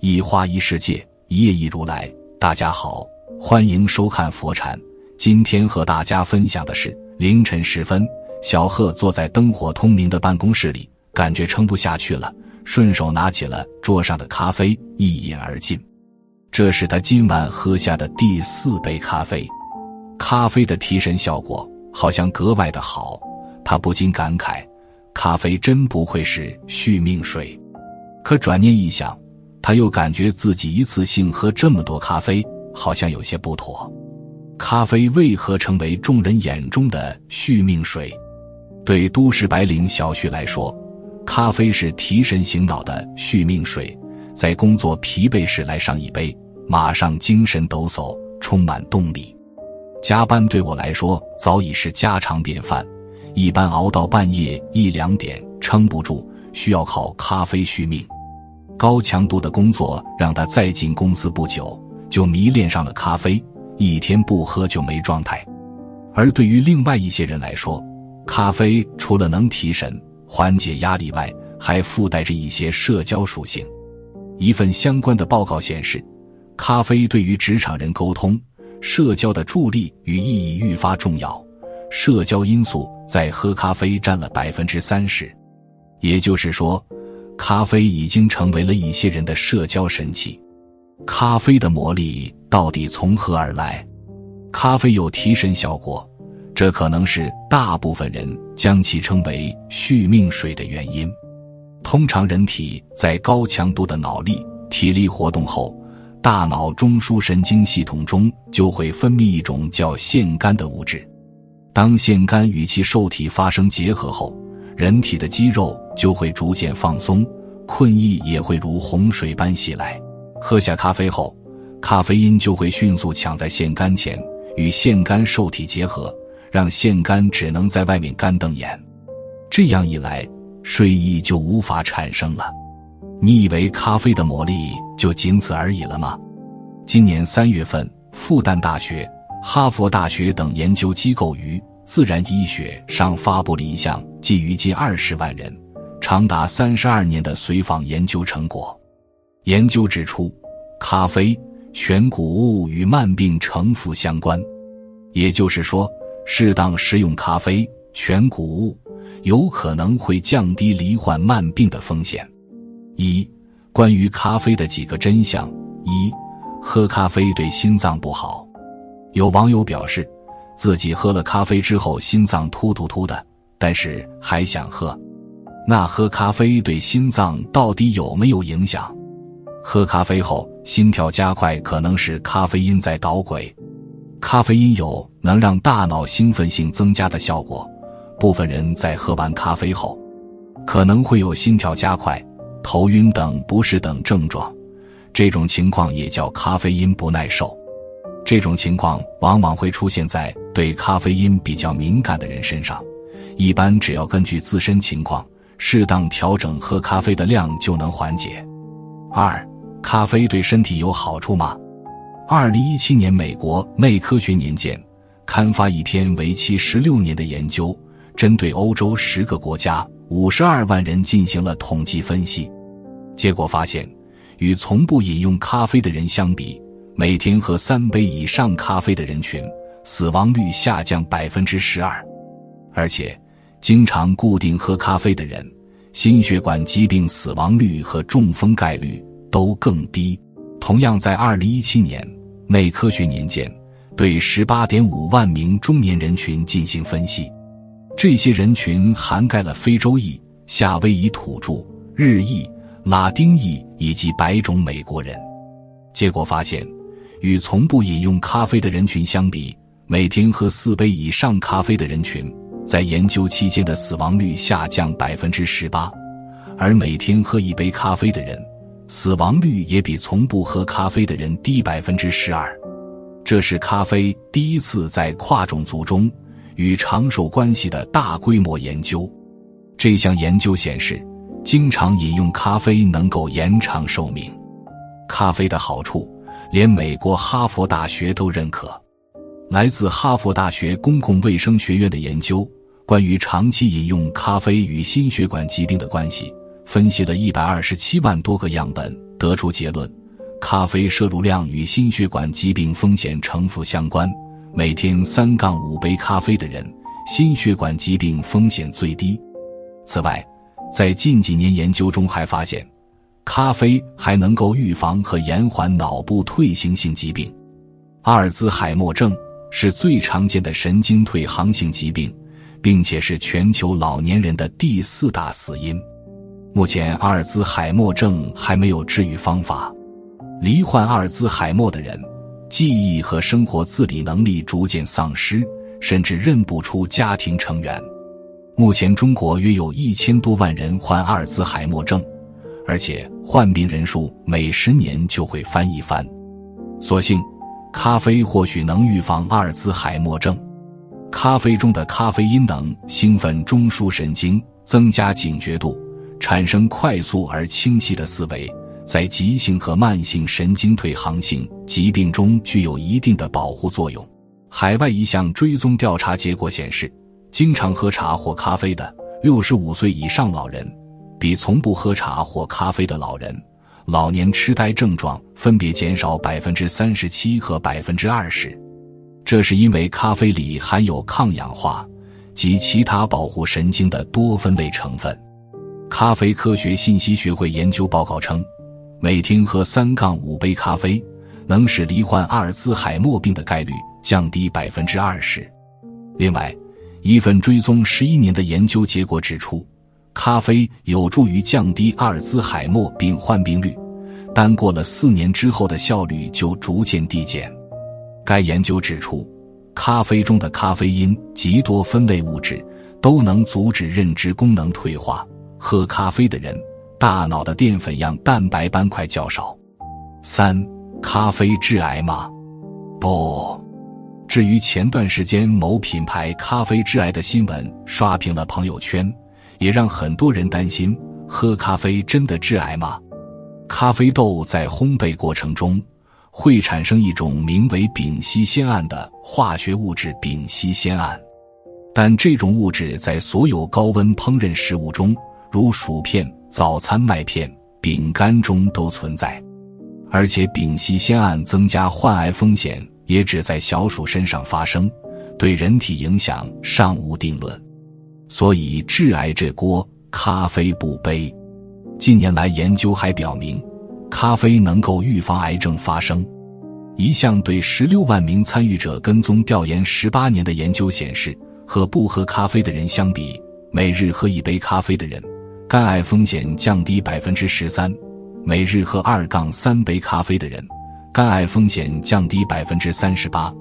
一花一世界，一叶一如来。大家好，欢迎收看佛禅。今天和大家分享的是：凌晨时分，小贺坐在灯火通明的办公室里，感觉撑不下去了，顺手拿起了桌上的咖啡，一饮而尽。这是他今晚喝下的第四杯咖啡，咖啡的提神效果好像格外的好。他不禁感慨：咖啡真不愧是续命水。可转念一想，他又感觉自己一次性喝这么多咖啡，好像有些不妥。咖啡为何成为众人眼中的续命水？对都市白领小旭来说，咖啡是提神醒脑的续命水。在工作疲惫时来上一杯，马上精神抖擞，充满动力。加班对我来说早已是家常便饭，一般熬到半夜一两点，撑不住，需要靠咖啡续命。高强度的工作让他再进公司不久就迷恋上了咖啡，一天不喝就没状态。而对于另外一些人来说，咖啡除了能提神、缓解压力外，还附带着一些社交属性。一份相关的报告显示，咖啡对于职场人沟通、社交的助力与意义愈发重要。社交因素在喝咖啡占了百分之三十，也就是说，咖啡已经成为了一些人的社交神器。咖啡的魔力到底从何而来？咖啡有提神效果，这可能是大部分人将其称为续命水的原因。通常，人体在高强度的脑力、体力活动后，大脑中枢神经系统中就会分泌一种叫腺苷的物质。当腺苷与其受体发生结合后，人体的肌肉就会逐渐放松，困意也会如洪水般袭来。喝下咖啡后，咖啡因就会迅速抢在腺苷前，与腺苷受体结合，让腺苷只能在外面干瞪眼。这样一来，睡意就无法产生了。你以为咖啡的魔力就仅此而已了吗？今年三月份，复旦大学、哈佛大学等研究机构于《自然医学》上发布了一项基于近二十万人、长达三十二年的随访研究成果。研究指出，咖啡全谷物与慢病呈负相关，也就是说，适当食用咖啡全谷物。有可能会降低罹患慢病的风险。一、关于咖啡的几个真相：一、喝咖啡对心脏不好。有网友表示，自己喝了咖啡之后心脏突突突的，但是还想喝。那喝咖啡对心脏到底有没有影响？喝咖啡后心跳加快，可能是咖啡因在捣鬼。咖啡因有能让大脑兴奋性增加的效果。部分人在喝完咖啡后，可能会有心跳加快、头晕等不适等症状，这种情况也叫咖啡因不耐受。这种情况往往会出现在对咖啡因比较敏感的人身上，一般只要根据自身情况适当调整喝咖啡的量就能缓解。二、咖啡对身体有好处吗？二零一七年，美国《内科学年鉴》刊发一篇为期十六年的研究。针对欧洲十个国家五十二万人进行了统计分析，结果发现，与从不饮用咖啡的人相比，每天喝三杯以上咖啡的人群，死亡率下降百分之十二，而且，经常固定喝咖啡的人，心血管疾病死亡率和中风概率都更低。同样，在二零一七年，《内科学年鉴》对十八点五万名中年人群进行分析。这些人群涵盖了非洲裔、夏威夷土著、日裔、拉丁裔以及白种美国人。结果发现，与从不饮用咖啡的人群相比，每天喝四杯以上咖啡的人群，在研究期间的死亡率下降百分之十八；而每天喝一杯咖啡的人，死亡率也比从不喝咖啡的人低百分之十二。这是咖啡第一次在跨种族中。与长寿关系的大规模研究，这项研究显示，经常饮用咖啡能够延长寿命。咖啡的好处，连美国哈佛大学都认可。来自哈佛大学公共卫生学院的研究，关于长期饮用咖啡与心血管疾病的关系，分析了一百二十七万多个样本，得出结论：咖啡摄入量与心血管疾病风险呈负相关。每天三杠五杯咖啡的人，心血管疾病风险最低。此外，在近几年研究中还发现，咖啡还能够预防和延缓脑部退行性疾病。阿尔兹海默症是最常见的神经退行性疾病，并且是全球老年人的第四大死因。目前，阿尔兹海默症还没有治愈方法。罹患阿尔兹海默的人。记忆和生活自理能力逐渐丧失，甚至认不出家庭成员。目前，中国约有一千多万人患阿尔兹海默症，而且患病人数每十年就会翻一番。所幸，咖啡或许能预防阿尔兹海默症。咖啡中的咖啡因能兴奋中枢神经，增加警觉度，产生快速而清晰的思维。在急性和慢性神经退行性疾病中具有一定的保护作用。海外一项追踪调查结果显示，经常喝茶或咖啡的六十五岁以上老人，比从不喝茶或咖啡的老人，老年痴呆症状分别减少百分之三十七和百分之二十。这是因为咖啡里含有抗氧化及其他保护神经的多酚类成分。咖啡科学信息学会研究报告称。每天喝三杠五杯咖啡，能使罹患阿尔兹海默病的概率降低百分之二十。另外，一份追踪十一年的研究结果指出，咖啡有助于降低阿尔兹海默病患病率，但过了四年之后的效率就逐渐递减。该研究指出，咖啡中的咖啡因及多酚类物质都能阻止认知功能退化。喝咖啡的人。大脑的淀粉样蛋白斑块较少。三，咖啡致癌吗？不。至于前段时间某品牌咖啡致癌的新闻刷屏了朋友圈，也让很多人担心：喝咖啡真的致癌吗？咖啡豆在烘焙过程中会产生一种名为丙烯酰胺的化学物质丙烯酰胺，但这种物质在所有高温烹饪食物中，如薯片。早餐麦片、饼干中都存在，而且丙烯酰胺增加患癌风险也只在小鼠身上发生，对人体影响尚无定论。所以致癌这锅咖啡不背。近年来研究还表明，咖啡能够预防癌症发生。一项对十六万名参与者跟踪调研十八年的研究显示，和不喝咖啡的人相比，每日喝一杯咖啡的人。肝癌风险降低百分之十三，每日喝二杠三杯咖啡的人，肝癌风险降低百分之三十八；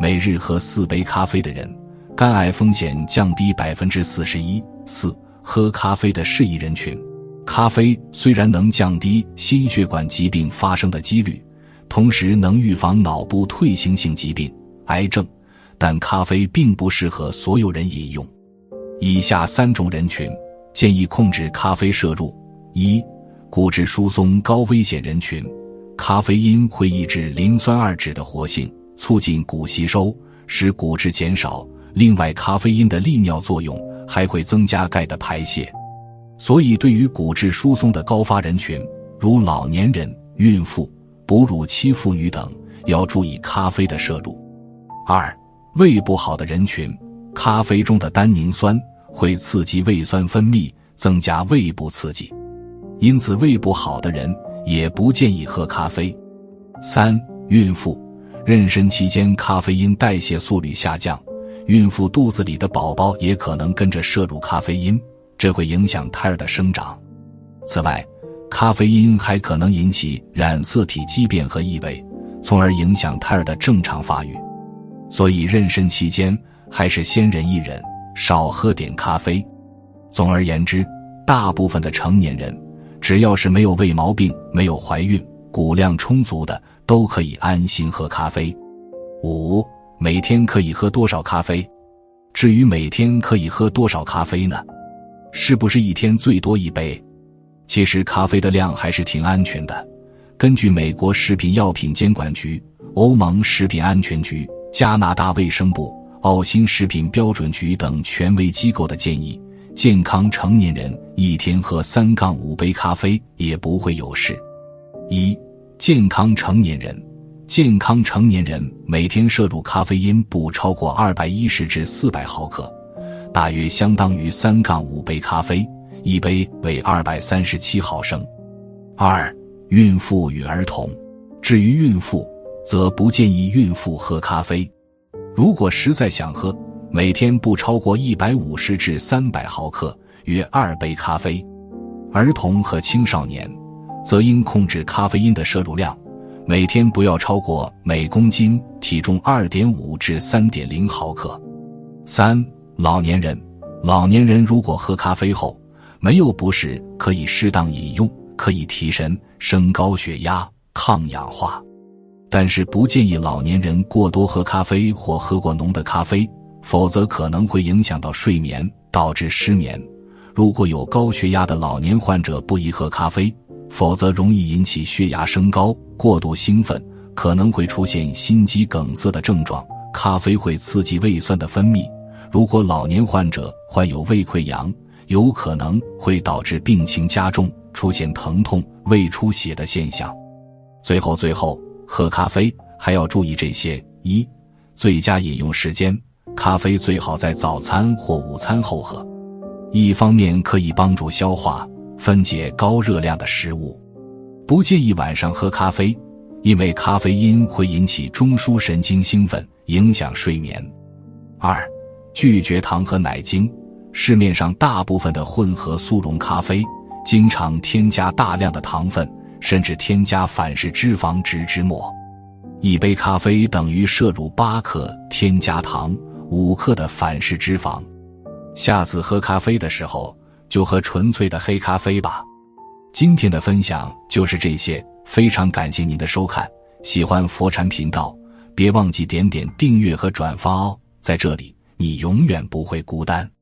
每日喝四杯咖啡的人，肝癌风险降低百分之四十一。四、喝咖啡的适宜人群，咖啡虽然能降低心血管疾病发生的几率，同时能预防脑部退行性疾病、癌症，但咖啡并不适合所有人饮用。以下三种人群。建议控制咖啡摄入：一、骨质疏松高危险人群，咖啡因会抑制磷酸二酯的活性，促进骨吸收，使骨质减少。另外，咖啡因的利尿作用还会增加钙的排泄，所以对于骨质疏松的高发人群，如老年人、孕妇、哺乳期妇女等，要注意咖啡的摄入。二、胃不好的人群，咖啡中的单宁酸。会刺激胃酸分泌，增加胃部刺激，因此胃不好的人也不建议喝咖啡。三、孕妇妊娠期间咖啡因代谢速率下降，孕妇肚子里的宝宝也可能跟着摄入咖啡因，这会影响胎儿的生长。此外，咖啡因还可能引起染色体畸变和异位，从而影响胎儿的正常发育。所以，妊娠期间还是先忍一忍。少喝点咖啡。总而言之，大部分的成年人，只要是没有胃毛病、没有怀孕、骨量充足的，都可以安心喝咖啡。五，每天可以喝多少咖啡？至于每天可以喝多少咖啡呢？是不是一天最多一杯？其实咖啡的量还是挺安全的。根据美国食品药品监管局、欧盟食品安全局、加拿大卫生部。澳新食品标准局等权威机构的建议，健康成年人一天喝三杠五杯咖啡也不会有事。一、健康成年人，健康成年人每天摄入咖啡因不超过二百一十至四百毫克，大约相当于三杠五杯咖啡，一杯为二百三十七毫升。二、孕妇与儿童，至于孕妇，则不建议孕妇喝咖啡。如果实在想喝，每天不超过一百五十至三百毫克，约二杯咖啡。儿童和青少年，则应控制咖啡因的摄入量，每天不要超过每公斤体重二点五至三点零毫克。三、老年人，老年人如果喝咖啡后没有不适，可以适当饮用，可以提神、升高血压、抗氧化。但是不建议老年人过多喝咖啡或喝过浓的咖啡。否则可能会影响到睡眠，导致失眠。如果有高血压的老年患者不宜喝咖啡，否则容易引起血压升高、过度兴奋，可能会出现心肌梗塞的症状。咖啡会刺激胃酸的分泌，如果老年患者患有胃溃疡，有可能会导致病情加重，出现疼痛、胃出血的现象。最后，最后喝咖啡还要注意这些：一、最佳饮用时间。咖啡最好在早餐或午餐后喝，一方面可以帮助消化分解高热量的食物，不建议晚上喝咖啡，因为咖啡因会引起中枢神经兴奋，影响睡眠。二、拒绝糖和奶精。市面上大部分的混合速溶咖啡经常添加大量的糖分，甚至添加反式脂肪植脂末，一杯咖啡等于摄入八克添加糖。五克的反式脂肪，下次喝咖啡的时候就喝纯粹的黑咖啡吧。今天的分享就是这些，非常感谢您的收看。喜欢佛禅频道，别忘记点点订阅和转发哦。在这里，你永远不会孤单。